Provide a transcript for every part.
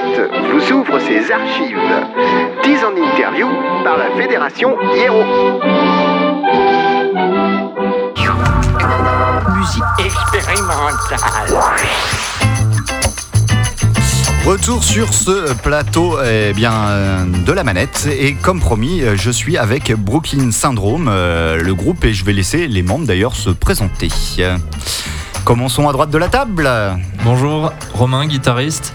Planète vous ouvre ses archives. 10 en interview par la Fédération Hiero. Musique expérimentale. Retour sur ce plateau eh bien, euh, de la manette et comme promis, euh, je suis avec Brooklyn Syndrome, euh, le groupe, et je vais laisser les membres d'ailleurs se présenter. Commençons à droite de la table. Bonjour, Romain, guitariste.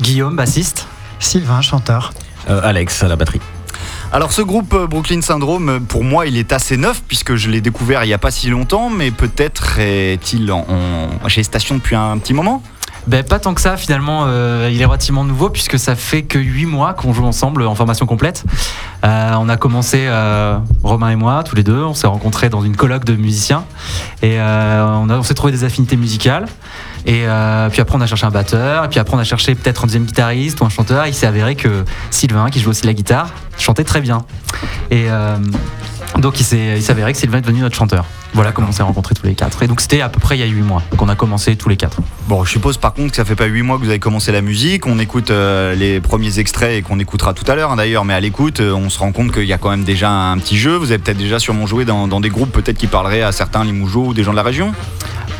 Guillaume, bassiste. Sylvain, chanteur. Alex à la batterie. Alors ce groupe euh, Brooklyn Syndrome, pour moi, il est assez neuf puisque je l'ai découvert il n'y a pas si longtemps, mais peut-être est-il en, en- chez Station depuis un petit moment Ben, pas tant que ça, finalement, euh, il est relativement nouveau puisque ça fait que 8 mois qu'on joue ensemble en formation complète. Euh, on a commencé, euh, Romain et moi, tous les deux, on s'est rencontrés dans une colloque de musiciens et euh, on, on s'est trouvé des affinités musicales. Et euh, puis après, on a cherché un batteur, et puis après, on a cherché peut-être un deuxième guitariste ou un chanteur. Il s'est avéré que Sylvain, qui joue aussi la guitare, chantait très bien. Et euh, donc, il s'est avéré que Sylvain est devenu notre chanteur. Voilà comment on s'est rencontrés tous les quatre. Et donc, c'était à peu près il y a 8 mois qu'on a commencé tous les quatre. Bon, je suppose par contre que ça fait pas 8 mois que vous avez commencé la musique. On écoute euh, les premiers extraits et qu'on écoutera tout à l'heure hein, d'ailleurs, mais à l'écoute, euh, on se rend compte qu'il y a quand même déjà un petit jeu. Vous avez peut-être déjà sûrement joué dans, des groupes peut-être qui parleraient à certains Limougeaux ou des gens de la région?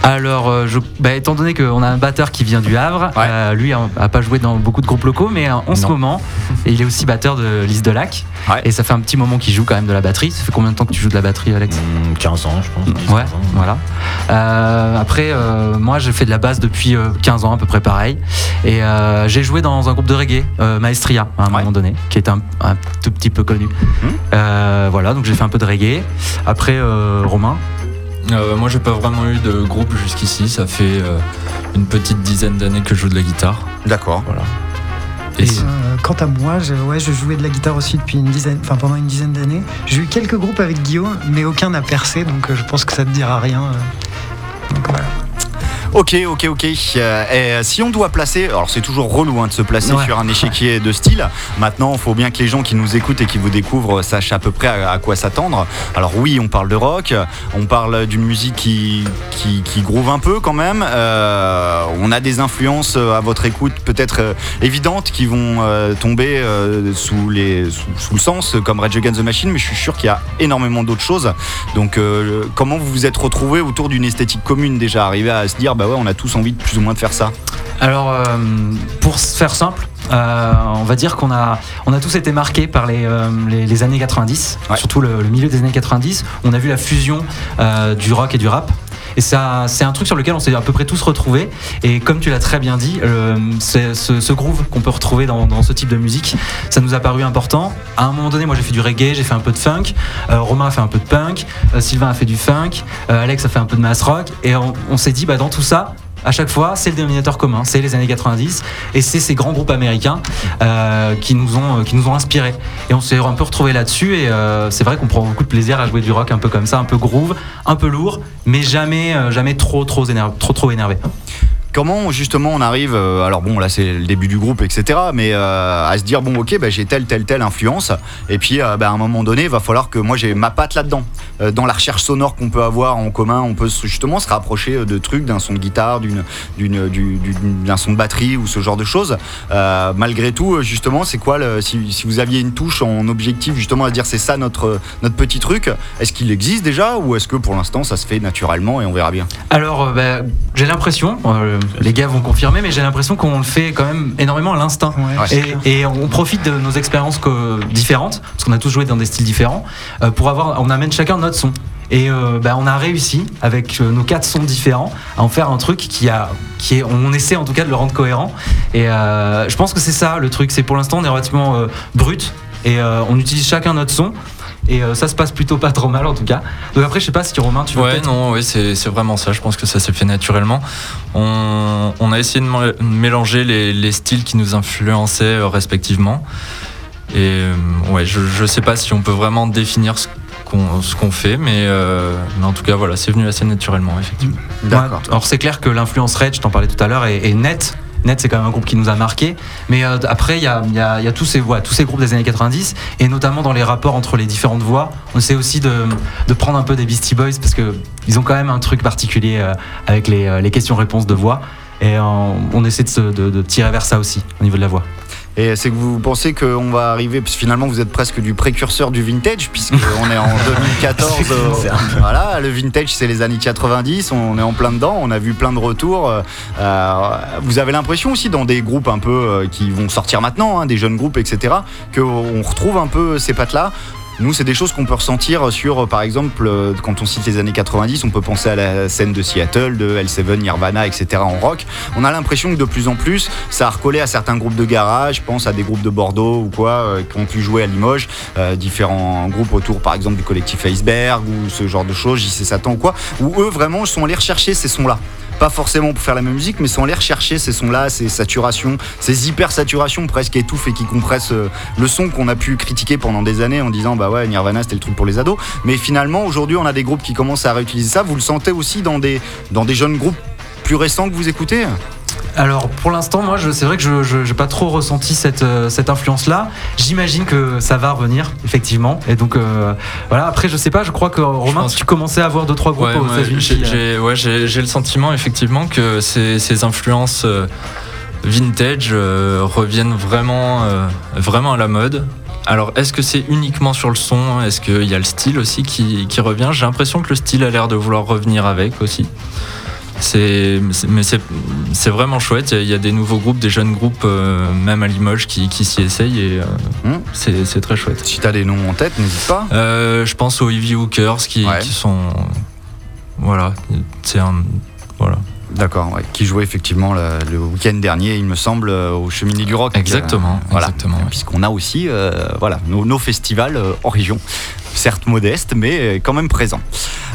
Alors, euh, je, bah, étant donné qu'on a un batteur qui vient du Havre, Ouais. euh, lui a, a pas joué dans beaucoup de groupes locaux, mais euh, en ce moment, il est aussi batteur de Lise de Lac. Ouais. Et ça fait un petit moment qu'il joue quand même de la batterie. Ça fait combien de temps que tu joues de la batterie, Alex? Hmm, 15 ans, je pense. 10, Ouais, 15 ans. voilà. Euh, après, euh, moi, j'ai fait de la basse depuis euh, 15 ans, à peu près pareil. Et j'ai joué dans un groupe de reggae, Maestria, à un Ouais. moment donné, qui est un, un tout petit peu connu. Euh, voilà, donc j'ai fait un peu de reggae. Après, Romain. Euh, moi, j'ai pas vraiment eu de groupe jusqu'ici. Ça fait euh, une petite dizaine d'années que je joue de la guitare. D'accord. Voilà. Et- Et, Euh, quant à moi, je, ouais, je jouais de la guitare aussi depuis une dizaine, enfin pendant une dizaine d'années. J'ai eu quelques groupes avec Guillaume, mais aucun n'a percé, donc euh, je pense que ça te dira rien. euh. Donc voilà. Ok, ok, ok. Euh, et, euh, si on doit placer, alors c'est toujours relou hein, de se placer Ouais. sur un échiquier de style. Maintenant, il faut bien que les gens qui nous écoutent et qui vous découvrent sachent à peu près à, à quoi s'attendre. Alors oui, on parle de rock, on parle d'une musique qui, qui, qui groove un peu quand même. Euh, on a des influences euh, à votre écoute peut-être euh, évidentes qui vont tomber sous, les, sous, sous le sens, comme Rage Against the Machine, mais je suis sûr qu'il y a énormément d'autres choses. Donc euh, comment vous vous êtes retrouvés autour d'une esthétique commune déjà, arrivé à se dire bah ouais on a tous envie de plus ou moins de faire ça. Alors, euh, pour faire simple, euh, on va dire qu'on a, on a tous été marqués par les, euh, les, les années 90, Ouais. surtout le, le milieu des années 90. On a vu la fusion euh, du rock et du rap. Et ça, c'est un truc sur lequel on s'est à peu près tous retrouvés. Et comme tu l'as très bien dit, euh, ce, groove qu'on peut retrouver dans, ce type de musique, ça nous a paru important. À un moment donné, moi j'ai fait du reggae, j'ai fait un peu de funk. euh, Romain a fait un peu de punk. euh, Sylvain a fait du funk. Alex a fait un peu de mass rock. Et on, on s'est dit, bah, dans tout ça, à chaque fois, c'est le dénominateur commun, c'est les années 90 et c'est ces grands groupes américains euh, qui, nous ont, qui nous ont inspirés. Et on s'est un peu retrouvé là-dessus et euh, c'est vrai qu'on prend beaucoup de plaisir à jouer du rock un peu comme ça, un peu groove, un peu lourd, mais jamais, euh, jamais trop, trop, trop énervé. Comment justement on arrive, euh, alors bon là c'est le début du groupe etc, mais euh, à se dire bon ok bah, j'ai telle telle telle influence et puis euh, bah, à un moment donné il va falloir que moi j'ai ma patte là-dedans. Dans la recherche sonore qu'on peut avoir en commun, on peut justement se rapprocher de trucs, d'un son de guitare, d'une, d'une, du- du- d'un son de batterie ou ce genre de choses. Malgré tout justement c'est quoi si, vous aviez une touche en objectif justement à se dire c'est ça notre, notre petit truc, est-ce qu'il existe déjà ou est-ce que pour l'instant ça se fait naturellement et on verra bien? Alors, bah, j'ai l'impression, les gars vont confirmer, mais j'ai l'impression qu'on le fait quand même énormément à l'instinct. Ouais, Et, on profite de nos expériences que- différentes, parce qu'on a tous joué dans des styles différents, euh, pour avoir, on amène chacun notre son. Et euh, bah, on a réussi, avec euh, nos quatre sons différents, à en faire un truc qui a, qui est, on essaie en tout cas de le rendre cohérent. Et euh, je pense que c'est ça le truc, c'est pour l'instant on est relativement euh, brut et euh, on utilise chacun notre son. Et euh, ça se passe plutôt pas trop mal en tout cas. Donc après, je sais pas si Romain, tu veux ouais, non, ouais, c'est c'est vraiment ça. Je pense que ça s'est fait naturellement. On, on a essayé de mé- mélanger les, les styles qui nous influençaient euh, respectivement. Et euh, ouais, je, je sais pas si on peut vraiment définir ce qu'on ce qu'on fait, mais, euh, mais en tout cas, voilà, c'est venu assez naturellement, effectivement. D'accord. Ouais, alors c'est clair que l'influence Red, je t'en parlais tout à l'heure, est, est nette. Net, c'est quand même un groupe qui nous a marqué. Mais euh, après, il y a, y a- tous, ces, tous ces groupes des années 90, et notamment dans les rapports entre les différentes voix. On essaie aussi de, prendre un peu des Beastie Boys, parce qu'ils ont quand même un truc particulier euh, avec les, euh, les questions-réponses de voix. Et on essaie de tirer vers ça aussi au niveau de la voix. Et c'est que vous pensez qu'on va arriver, parce que finalement vous êtes presque du précurseur du vintage, puisqu'on est en 2014. euh, voilà, le vintage c'est les années 90, on est en plein dedans, on a vu plein de retours. euh, euh, vous avez l'impression aussi dans des groupes un peu euh, qui vont sortir maintenant, hein, des jeunes groupes, etc., qu'on retrouve un peu ces pattes-là nous, c'est des choses qu'on peut ressentir sur, par exemple, euh, quand on cite les années 90, on peut penser à la scène de Seattle, de L7, Nirvana, etc. en rock. On a l'impression que de plus en plus, ça a recollé à certains groupes de garage, je pense à des groupes de Bordeaux ou quoi, euh, qui ont pu jouer à Limoges, euh, différents groupes autour, par exemple, du collectif Iceberg ou ce genre de choses, JC Satan ou quoi, où eux, vraiment, sont allés rechercher ces sons-là pas forcément pour faire la même musique, mais sont allés rechercher ces sons-là, ces saturations, ces hyper saturations presque étouffes et qui compressent euh, le son qu'on a pu critiquer pendant des années en disant bah ouais Nirvana c'était le truc pour les ados. Mais finalement aujourd'hui on a des groupes qui commencent à réutiliser ça. Vous le sentez aussi dans des dans des jeunes groupes plus récents que vous écoutez? Alors pour l'instant, moi, c'est vrai que je n'ai pas trop ressenti cette, euh, cette influence-là. J'imagine que ça va revenir, effectivement. Et donc euh, voilà. Après, je sais pas. Je crois que Romain, pense- tu commençais à voir deux trois groupes Ouais, aux États-Unis. j'ai- euh, j'ai ouais, le sentiment effectivement que ces, ces influences euh, vintage euh, reviennent vraiment, vraiment à la mode. Alors, est-ce que c'est uniquement sur le son? Est-ce qu'il y a le style aussi qui, qui revient? J'ai l'impression que le style a l'air de vouloir revenir avec aussi. C'est, mais c'est, vraiment chouette. Il y, a- il y a des nouveaux groupes, des jeunes groupes, euh, même à Limoges, qui, qui s'y essayent et euh, Hmm. c'est, très chouette. Si t'as des noms en tête, n'hésite pas. Euh, je pense aux Heavy Hookers qui, Ouais. qui sont. Voilà, c'est un. Voilà. D'accord, ouais, qui jouait effectivement le, le week-end dernier, il me semble, euh, au Cheminée du Rock. Exactement, Euh, voilà. exactement, ouais. Puisqu'on a aussi euh, voilà, nos, nos festivals euh, en région. Certes modestes, mais euh, quand même présents.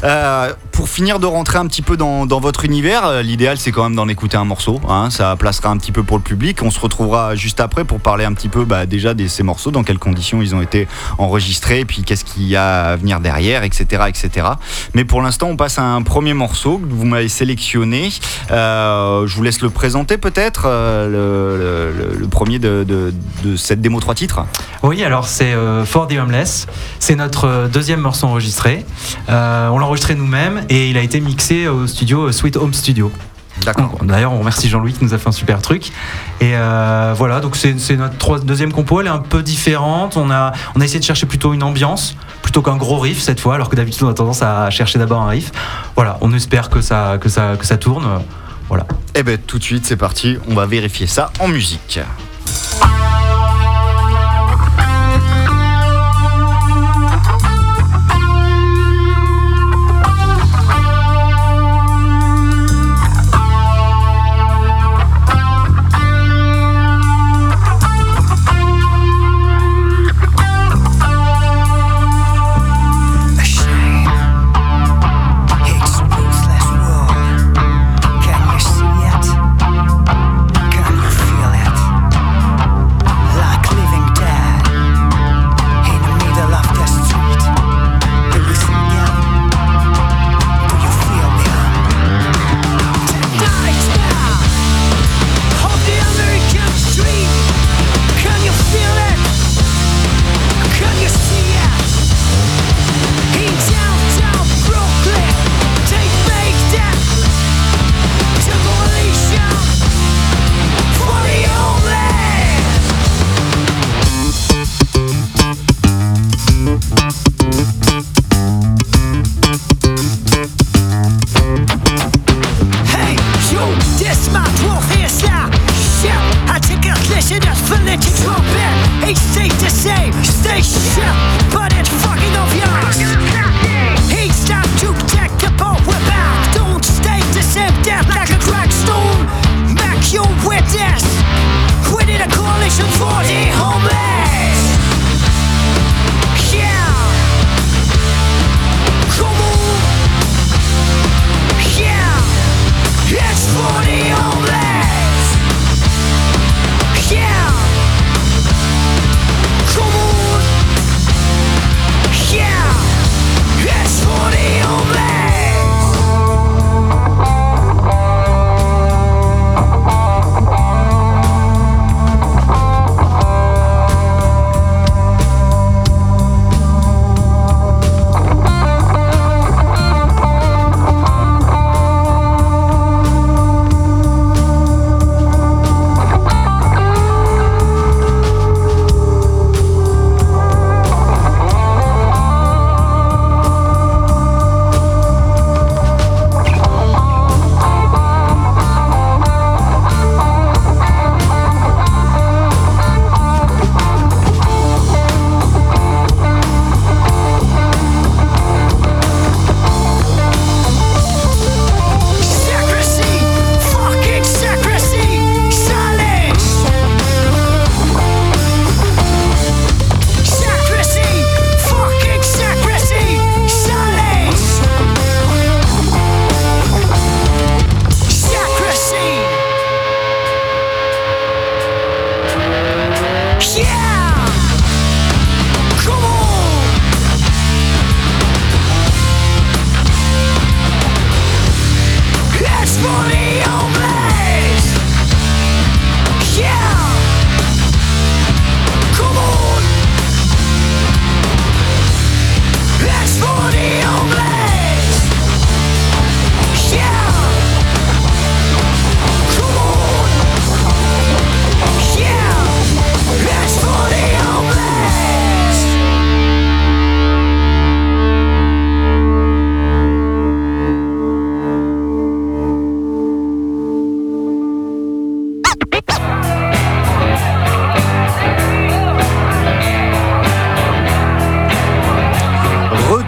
Euh, pour finir de rentrer un petit peu dans, votre univers, euh, l'idéal c'est quand même d'en écouter un morceau. hein, ça placera un petit peu pour le public. On se retrouvera juste après pour parler un petit peu bah, déjà de ces morceaux, dans quelles conditions ils ont été enregistrés, puis qu'est-ce qu'il y a à venir derrière, etc. etc. Mais pour l'instant, on passe à un premier morceau que vous m'avez sélectionné. Je vous laisse le présenter peut-être, le, premier de, cette démo 3 titres. Oui, alors c'est For the Homeless. C'est notre euh, deuxième morceau enregistré. Euh, on l'a enregistré nous-mêmes et il a été mixé au studio Sweet Home Studio. D'accord. D'ailleurs, on remercie Jean-Louis qui nous a fait un super truc. Et euh, voilà, donc c'est notre trois- deuxième compo. Elle est un peu différente. On a, on a essayé de chercher plutôt une ambiance plutôt qu'un gros riff cette fois, alors que d'habitude on a tendance à chercher d'abord un riff. Voilà, on espère que ça, que ça, que ça tourne. Voilà. Eh ben tout de suite, c'est parti. On va vérifier ça en musique.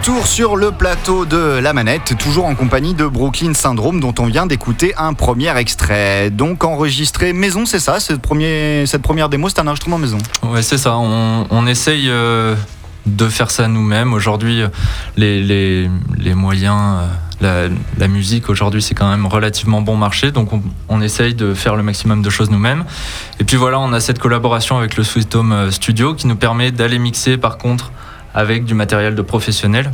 Retour sur le plateau de la manette, toujours en compagnie de Brooklyn Syndrome dont on vient d'écouter un premier extrait. Donc enregistré maison, c'est ça cette, premier, cette première démo, c'est un enregistrement maison. Ouais, c'est ça. On, essaye euh, de faire ça nous-mêmes. Aujourd'hui, euh, les, moyens, euh, la, musique, aujourd'hui, c'est quand même relativement bon marché. Donc, on, essaye de faire le maximum de choses nous-mêmes. Et puis voilà, on a cette collaboration avec le Sweet Home Studio qui nous permet d'aller mixer, par contre, avec du matériel de professionnels.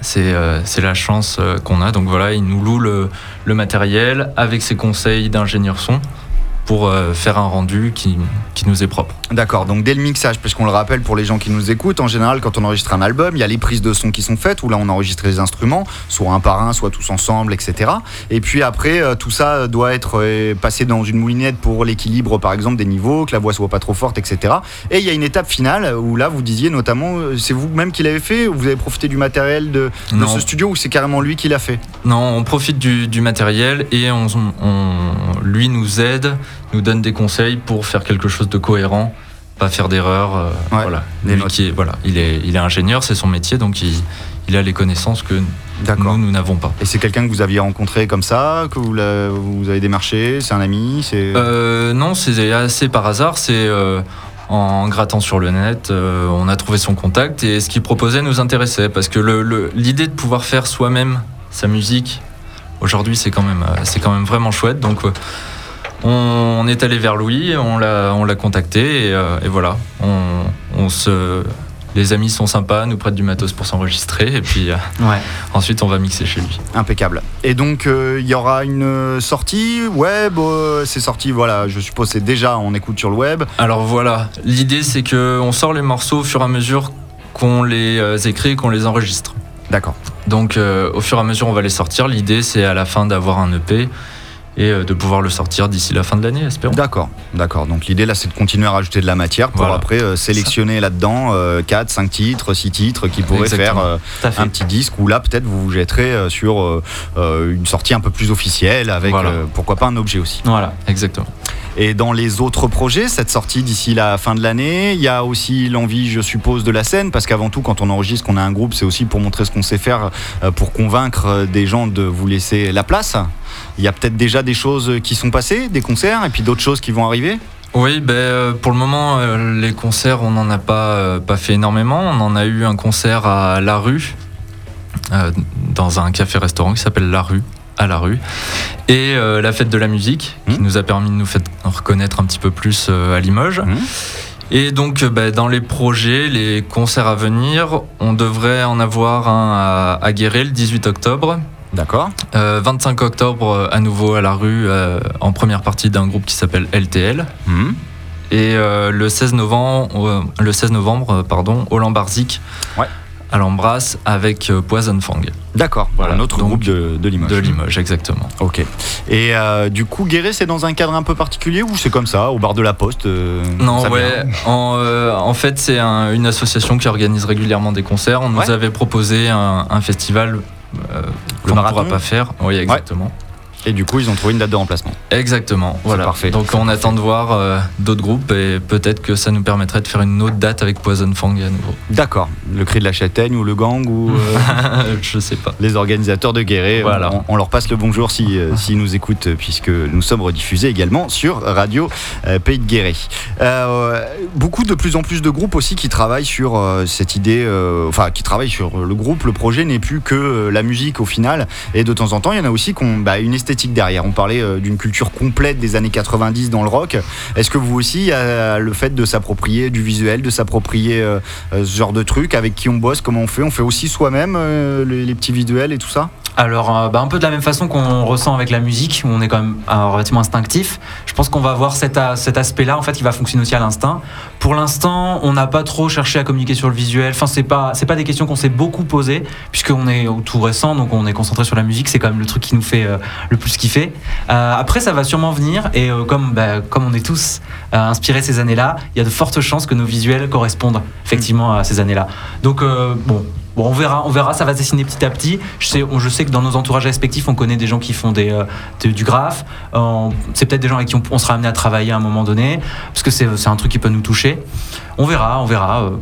C'est euh, la chance euh, qu'on a. Donc voilà, il nous loue le, matériel avec ses conseils d'ingénieur son pour euh, faire un rendu qui nous est propre. D'accord, donc dès le mixage, puisqu'on le rappelle pour les gens qui nous écoutent, en général quand on enregistre un album, il y a les prises de son qui sont faites, où là on enregistre les instruments, soit un par un, soit tous ensemble, etc. Et puis après, euh, tout ça doit être euh, passé dans une moulinette pour l'équilibre par exemple des niveaux, que la voix soit pas trop forte, etc. Et il y a une étape finale où là vous disiez notamment, euh, c'est vous-même qui l'avez fait, ou vous avez profité du matériel de, ce studio, ou c'est carrément lui qui l'a fait? Non, on profite du, du matériel et on, on- lui nous aide, nous donne des conseils pour faire quelque chose de cohérent, pas faire d'erreurs. euh, Ouais, voilà. des Lui notes. qui est, voilà, il est, il est ingénieur, c'est son métier, donc il, il a les connaissances que nous, nous n'avons pas. Et c'est quelqu'un que vous aviez rencontré comme ça, que vous, avez démarché, c'est un ami, c'est... Euh, non, c'est assez par hasard. C'est euh, en grattant sur le net, euh, on a trouvé son contact et ce qu'il proposait nous intéressait parce que le- le- l'idée de pouvoir faire soi-même sa musique aujourd'hui, c'est quand même, c'est quand même vraiment chouette. Donc on, est allé vers Louis, on l'a, on l'a contacté et, euh, et voilà, on, on se les amis sont sympas, nous prêtent du matos pour s'enregistrer et puis euh, Ouais. ensuite on va mixer chez lui. Impeccable. Et donc, euh, il y aura une sortie web. c'est sorti, voilà, je suppose c'est déjà, on écoute sur le web. Alors voilà, l'idée c'est que on sort les morceaux au fur et à mesure qu'on les écrit et qu'on les enregistre. D'accord. Donc au fur et à mesure on va les sortir. L'idée c'est à la fin d'avoir un EP et euh, de pouvoir le sortir d'ici la fin de l'année, espérons. D'accord, d'accord. Donc l'idée là, c'est de continuer à rajouter de la matière pour Voilà. après euh, sélectionner là-dedans 4, 5 titres, 6 titres qui pourraient Exactement. faire euh, un petit disque où là, peut-être vous vous jetterez euh, sur euh, euh, une sortie un peu plus officielle avec Voilà. euh, pourquoi pas un objet aussi. Voilà. Exactement. Et dans les autres projets, cette sortie d'ici la fin de l'année, il y a aussi l'envie, je suppose, de la scène, parce qu'avant tout, quand on enregistre, qu'on a un groupe, c'est aussi pour montrer ce qu'on sait faire, euh, pour convaincre euh, des gens de vous laisser la place. Il y a peut-être déjà des choses qui sont passées, des concerts, et puis d'autres choses qui vont arriver. Oui, ben, euh, pour le moment, euh, les concerts, on n'en a pas, euh, pas fait énormément. On en a eu un concert à La Rue, euh, dans un café-restaurant qui s'appelle La Rue, à La Rue. Et euh, la fête de la musique, qui Mhm. nous a permis de nous faire reconnaître un petit peu plus euh, à Limoges. Mhm. Et donc, ben, dans les projets, les concerts à venir, on devrait en avoir un à, à Guéret le 18 octobre. D'accord. Euh, 25 octobre, euh, à nouveau à La Rue, euh, en première partie d'un groupe qui s'appelle LTL. Mhm. Et euh, le 16 novembre, euh, le 16 novembre euh, pardon, au Lambarzik, Ouais. à l'Embrasse, avec euh, Poison Fang D'accord. Voilà, un autre donc, groupe de, de Limoges. de Limoges, exactement. Ok. Et euh, du coup, Guéret, c'est dans un cadre un peu particulier ou c'est comme ça, au bar de la poste euh, Non, ouais. En, euh, en fait, c'est un- une association qui organise régulièrement des concerts. On nous avait proposé un, un festival euh, ne marathon pourra pas faire. Oui, exactement. Et du coup, ils ont trouvé une date de remplacement. Exactement. Voilà. parfait. Donc on attend de voir euh, d'autres groupes et peut-être que ça nous permettrait de faire une autre date avec Poison Fang à nouveau. D'accord. Le cri de la châtaigne ou le gang ou euh, Je sais pas. les organisateurs de Guéret. Voilà. On, on leur passe le bonjour si, euh, s'ils nous écoutent, puisque nous sommes rediffusés également sur Radio euh, Pays de Guéret. Euh, beaucoup de plus en plus de groupes aussi qui travaillent sur cette idée, enfin qui travaillent sur le groupe. Le projet n'est plus que la musique au final. Et de temps en temps, il y en a aussi qui ont bah, une esthétique On parlait euh, d'une culture complète des années 90 dans le rock. Est-ce que vous aussi, le fait de s'approprier du visuel, de s'approprier euh, euh, ce genre de truc, avec qui on bosse, comment on fait? On fait aussi soi-même les, petits visuels et tout ça? Alors, bah, un peu de la même façon qu'on ressent avec la musique, où on est quand même relativement instinctif. Je pense qu'on va avoir cet, cet aspect-là, en fait, qui va fonctionner aussi à l'instinct. Pour l'instant, on n'a pas trop cherché à communiquer sur le visuel. Enfin, c'est pas, c'est pas des questions qu'on s'est beaucoup posées, puisqu'on est tout récent, donc on est concentré sur la musique. C'est quand même le truc qui nous fait euh, le plus kiffer. Euh, après, ça va sûrement venir, et euh, comme, bah, comme on est tous inspirés ces années-là, il y a de fortes chances que nos visuels correspondent effectivement à ces années-là. Donc, bon. On verra, on verra, ça va se dessiner petit à petit. Je sais, je sais que dans nos entourages respectifs, on connaît des gens qui font du graphe. C'est peut-être des gens avec qui on, on sera amené à travailler à un moment donné, parce que c'est un truc qui peut nous toucher. On verra, on verra. euh,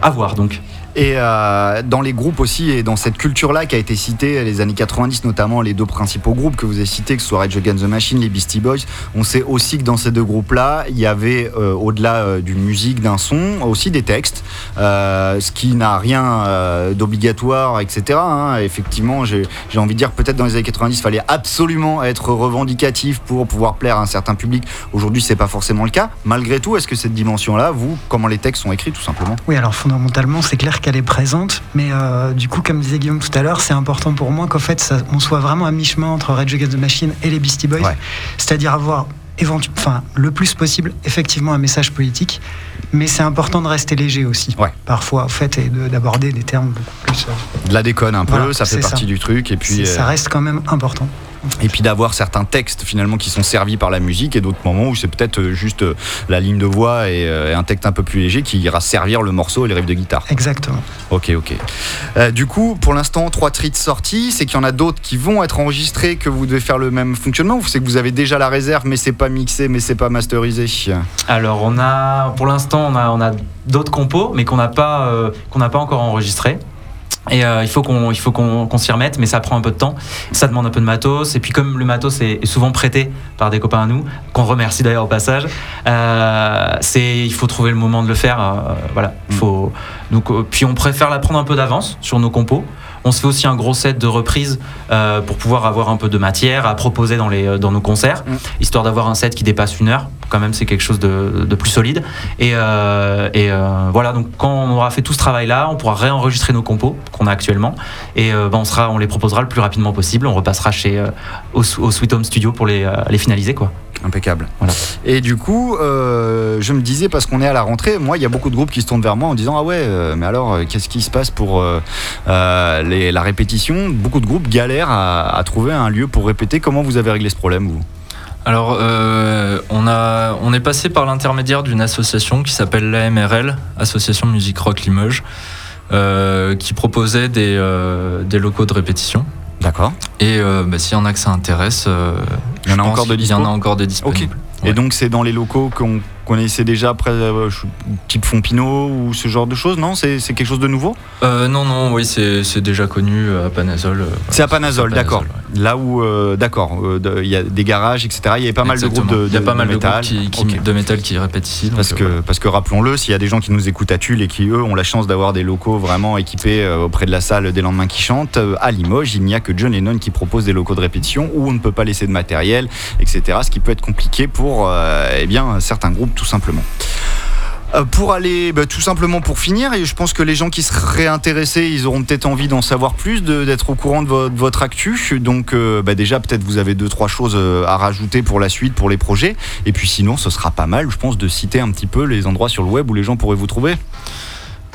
à voir donc. Et euh, dans les groupes aussi, et dans cette culture-là qui a été citée, les années 90 notamment, les deux principaux groupes que vous avez cités, que ce soit Rage Against the Machine, les Beastie Boys, on sait aussi que dans ces deux groupes-là, il y avait, euh, au-delà euh, d'une musique, d'un son, aussi des textes, ce qui n'a rien d'obligatoire, etc. hein. Effectivement, j'ai j'ai envie de dire peut-être dans les années 90, il fallait absolument être revendicatif pour pouvoir plaire à un certain public. Aujourd'hui, c'est pas forcément le cas. Malgré tout, est-ce que cette dimension-là, vous, comment les textes sont écrits, tout simplement? Oui, alors fondamentalement, c'est clair qu'elle est présente, mais euh, du coup, comme disait Guillaume tout à l'heure, c'est important pour moi qu'en fait, ça- on soit vraiment à mi-chemin entre Rage Against the Machine et les Beastie Boys, Ouais. c'est-à-dire avoir enfin, le plus possible effectivement un message politique, mais c'est important de rester léger aussi, Ouais. parfois, en fait, et de- d'aborder des termes beaucoup plus. euh, de la déconne un peu, Voilà, ça fait partie ça. du truc. Et puis, ça euh, reste quand même important. Et puis d'avoir certains textes finalement qui sont servis par la musique et d'autres moments où c'est peut-être euh, juste euh, la ligne de voix et, euh, et un texte un peu plus léger qui ira servir le morceau et les riffs de guitare. Exactement. Ok, ok. Euh, du coup, pour l'instant, trois treats sortis, c'est qu'il y en a d'autres qui vont être enregistrés, que vous devez faire le même fonctionnement ou c'est que vous avez déjà la réserve mais c'est pas mixé, mais c'est pas masterisé? Alors on a, pour l'instant, on a, on a d'autres compos, mais qu'on n'a pas, euh, qu'on n'a pas encore enregistrés. Et euh, il faut qu'on il faut qu'on qu'on s'y remette, mais ça prend un peu de temps. Ça demande un peu de matos. Et puis comme le matos est, est souvent prêté par des copains à nous, qu'on remercie d'ailleurs au passage, euh, c'est il faut trouver le moment de le faire. euh, voilà. Il faut. Donc puis on préfère la prendre un peu d'avance sur nos compos. On se fait aussi un gros set de reprises pour pouvoir avoir un peu de matière à proposer dans, les, dans nos concerts, Mm. histoire d'avoir un set qui dépasse une heure. Quand même, c'est quelque chose de, de plus solide. Et, euh, et euh, voilà, donc quand on aura fait tout ce travail-là, on pourra réenregistrer nos compos qu'on a actuellement. Et euh, ben, on, sera, on les proposera le plus rapidement possible. On repassera chez, au, au Sweet Home Studio pour les, les finaliser. Quoi. Impeccable. Voilà. Et du coup, je me disais, parce qu'on est à la rentrée, moi, il y a beaucoup de groupes qui se tournent vers moi en disant Ah ouais, mais alors, qu'est-ce qui se passe pour les- la répétition? Beaucoup de groupes galèrent à, à trouver un lieu pour répéter. Comment vous avez réglé ce problème, vous? Alors, euh, on, a, on est passé par l'intermédiaire d'une association qui s'appelle l'AMRL, Association Musique Rock Limoges, euh, qui proposait des, euh, des locaux de répétition. D'accord. Et bah, s'il y en a que ça intéresse, Il y en a encore de qu'il y en dispo a encore des disponibles. Et Ouais. donc, c'est dans les locaux qu'on connaissait déjà, après, euh, type Fompino ou ce genre de choses, non? C'est quelque chose de nouveau? Euh, non, non, oui, c'est déjà connu à Panazol. euh. C'est à Panazol, d'accord. ouais. Là où, euh, d'accord, euh, de- il y a des garages, etc. Il y avait pas mal de groupes de, Il y a de- pas mal de, métal. groupes qui, de métal qui répètent ici. donc, Parce euh, que, parce que rappelons-le, s'il y a des gens qui nous écoutent à Tulle et qui, eux, ont la chance d'avoir des locaux vraiment équipés euh, auprès de la salle des lendemains qui chantent, euh, à Limoges, il n'y a que John Lennon qui propose des locaux de répétition où on ne peut pas laisser de matériel, etc. Ce qui peut être compliqué pour euh, eh bien, certains groupes, tout simplement. Euh, Pour aller, bah, tout simplement pour finir, et je pense que les gens qui seraient intéressés, ils auront peut-être envie d'en savoir plus, d'être au courant de, vo- de votre actu. Donc euh, bah, déjà, peut-être vous avez deux, trois choses euh, à rajouter pour la suite, pour les projets. Et puis sinon, ce sera pas mal, je pense, de citer un petit peu les endroits sur le web où les gens pourraient vous trouver.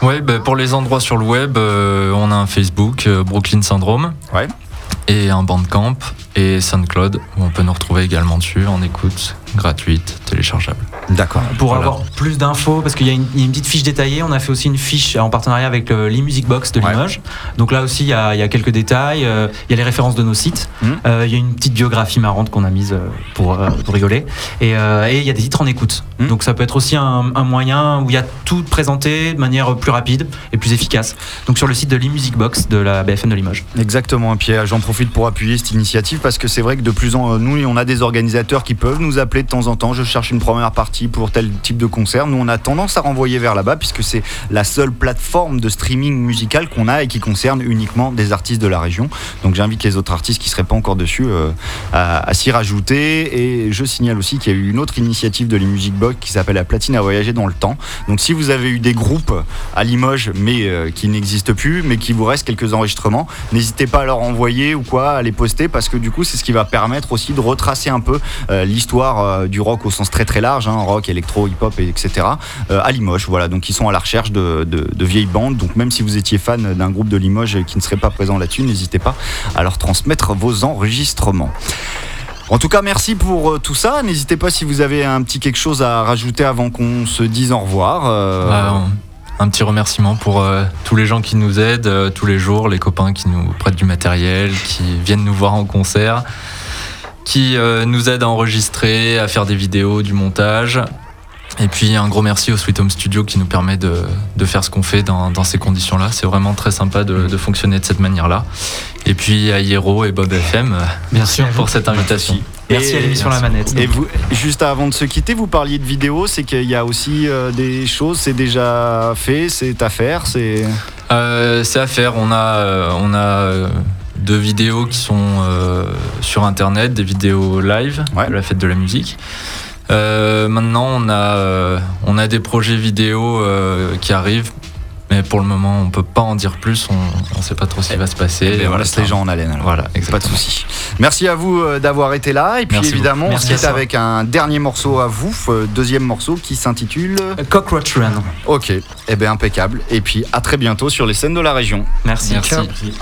Ouais, bah, pour les endroits sur le web, euh, on a un Facebook, Brooklyn Syndrome. Ouais. Et un Bandcamp et SoundCloud, où on peut nous retrouver également dessus en écoute gratuite, téléchargeable. D'accord. Pour Voilà. avoir plus d'infos, parce qu'il y, a une- il y a une petite fiche détaillée, on a fait aussi une fiche en partenariat avec le l'e-Music Box de Ouais. Limoges. Donc là aussi, il y a, il y a quelques détails, euh, il y a les références de nos sites, Mhm. Euh, il y a une petite biographie marrante qu'on a mise euh, pour, euh, pour rigoler, et, et il y a des titres en écoute. Mhm. Donc ça peut être aussi un, un moyen où il y a tout présenté de manière plus rapide et plus efficace. Donc sur le site de l'e-Music Box de la BFM de Limoges. Exactement. Et puis j'en profite pour appuyer cette initiative parce que c'est vrai que de plus en nous, on a des organisateurs qui peuvent nous appeler de temps en temps. Je cherche une première partie pour tel type de concert. Nous, on a tendance à renvoyer vers là-bas puisque c'est la seule plateforme de streaming musical qu'on a et qui concerne uniquement des artistes de la région. Donc j'invite les autres artistes qui seraient pas encore dessus euh, à, à s'y rajouter. Et je signale aussi qu'il y a eu une autre initiative de les Music Box qui s'appelle la platine à voyager dans le temps. Donc si vous avez eu des groupes à Limoges mais euh, qui n'existent plus, mais qui vous reste quelques enregistrements, n'hésitez pas à leur envoyer ou quoi, à les poster parce que du coup c'est ce qui va permettre aussi de retracer un peu euh, l'histoire euh, du rock au sens très très large, hein, rock, électro, hip-hop, et etc. euh, à Limoges. Voilà, donc ils sont à la recherche de, vieilles bandes. Donc même si vous étiez fan d'un groupe de Limoges qui ne serait pas présent là-dessus, n'hésitez pas à leur transmettre vos enregistrements. En tout cas, merci pour tout ça. N'hésitez pas si vous avez un petit quelque chose à rajouter avant qu'on se dise au revoir. Bah, un petit remerciement pour euh, tous les gens qui nous aident euh, tous les jours, les copains qui nous prêtent du matériel, qui viennent nous voir en concert, qui euh, nous aident à enregistrer, à faire des vidéos, du montage. Et puis un gros merci au Sweet Home Studio qui nous permet de, de faire ce qu'on fait dans, dans ces conditions-là. C'est vraiment très sympa de, de fonctionner de cette manière-là. Et puis à Hiero et Bob FM Bien sûr. pour cette invitation. Merci à l'émission La Manette. Et vous, juste avant de se quitter, vous parliez de vidéos, c'est qu'il y a aussi euh, des choses, c'est déjà fait, c'est à faire, c'est. Euh, c'est à faire. On a, euh, on a deux vidéos qui sont euh, sur internet, des vidéos live Ouais. de la fête de la musique. Euh, maintenant, on a, euh, on a des projets vidéo euh, qui arrivent, mais pour le moment, on peut pas en dire plus. On ne sait pas trop ce qui va se passer. Et on Voilà, laisse c'est les gens en haleine. alors. Voilà, Pas de exactement. souci. Merci à vous euh, d'avoir été là. Et puis Merci évidemment, on se quitte avec un dernier morceau à vous, euh, deuxième morceau qui s'intitule. Cockroach Run. Ok, eh bien impeccable. Et puis à très bientôt sur les scènes de la région. Merci. Merci.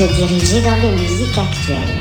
Se diriger dans les musiques actuelles.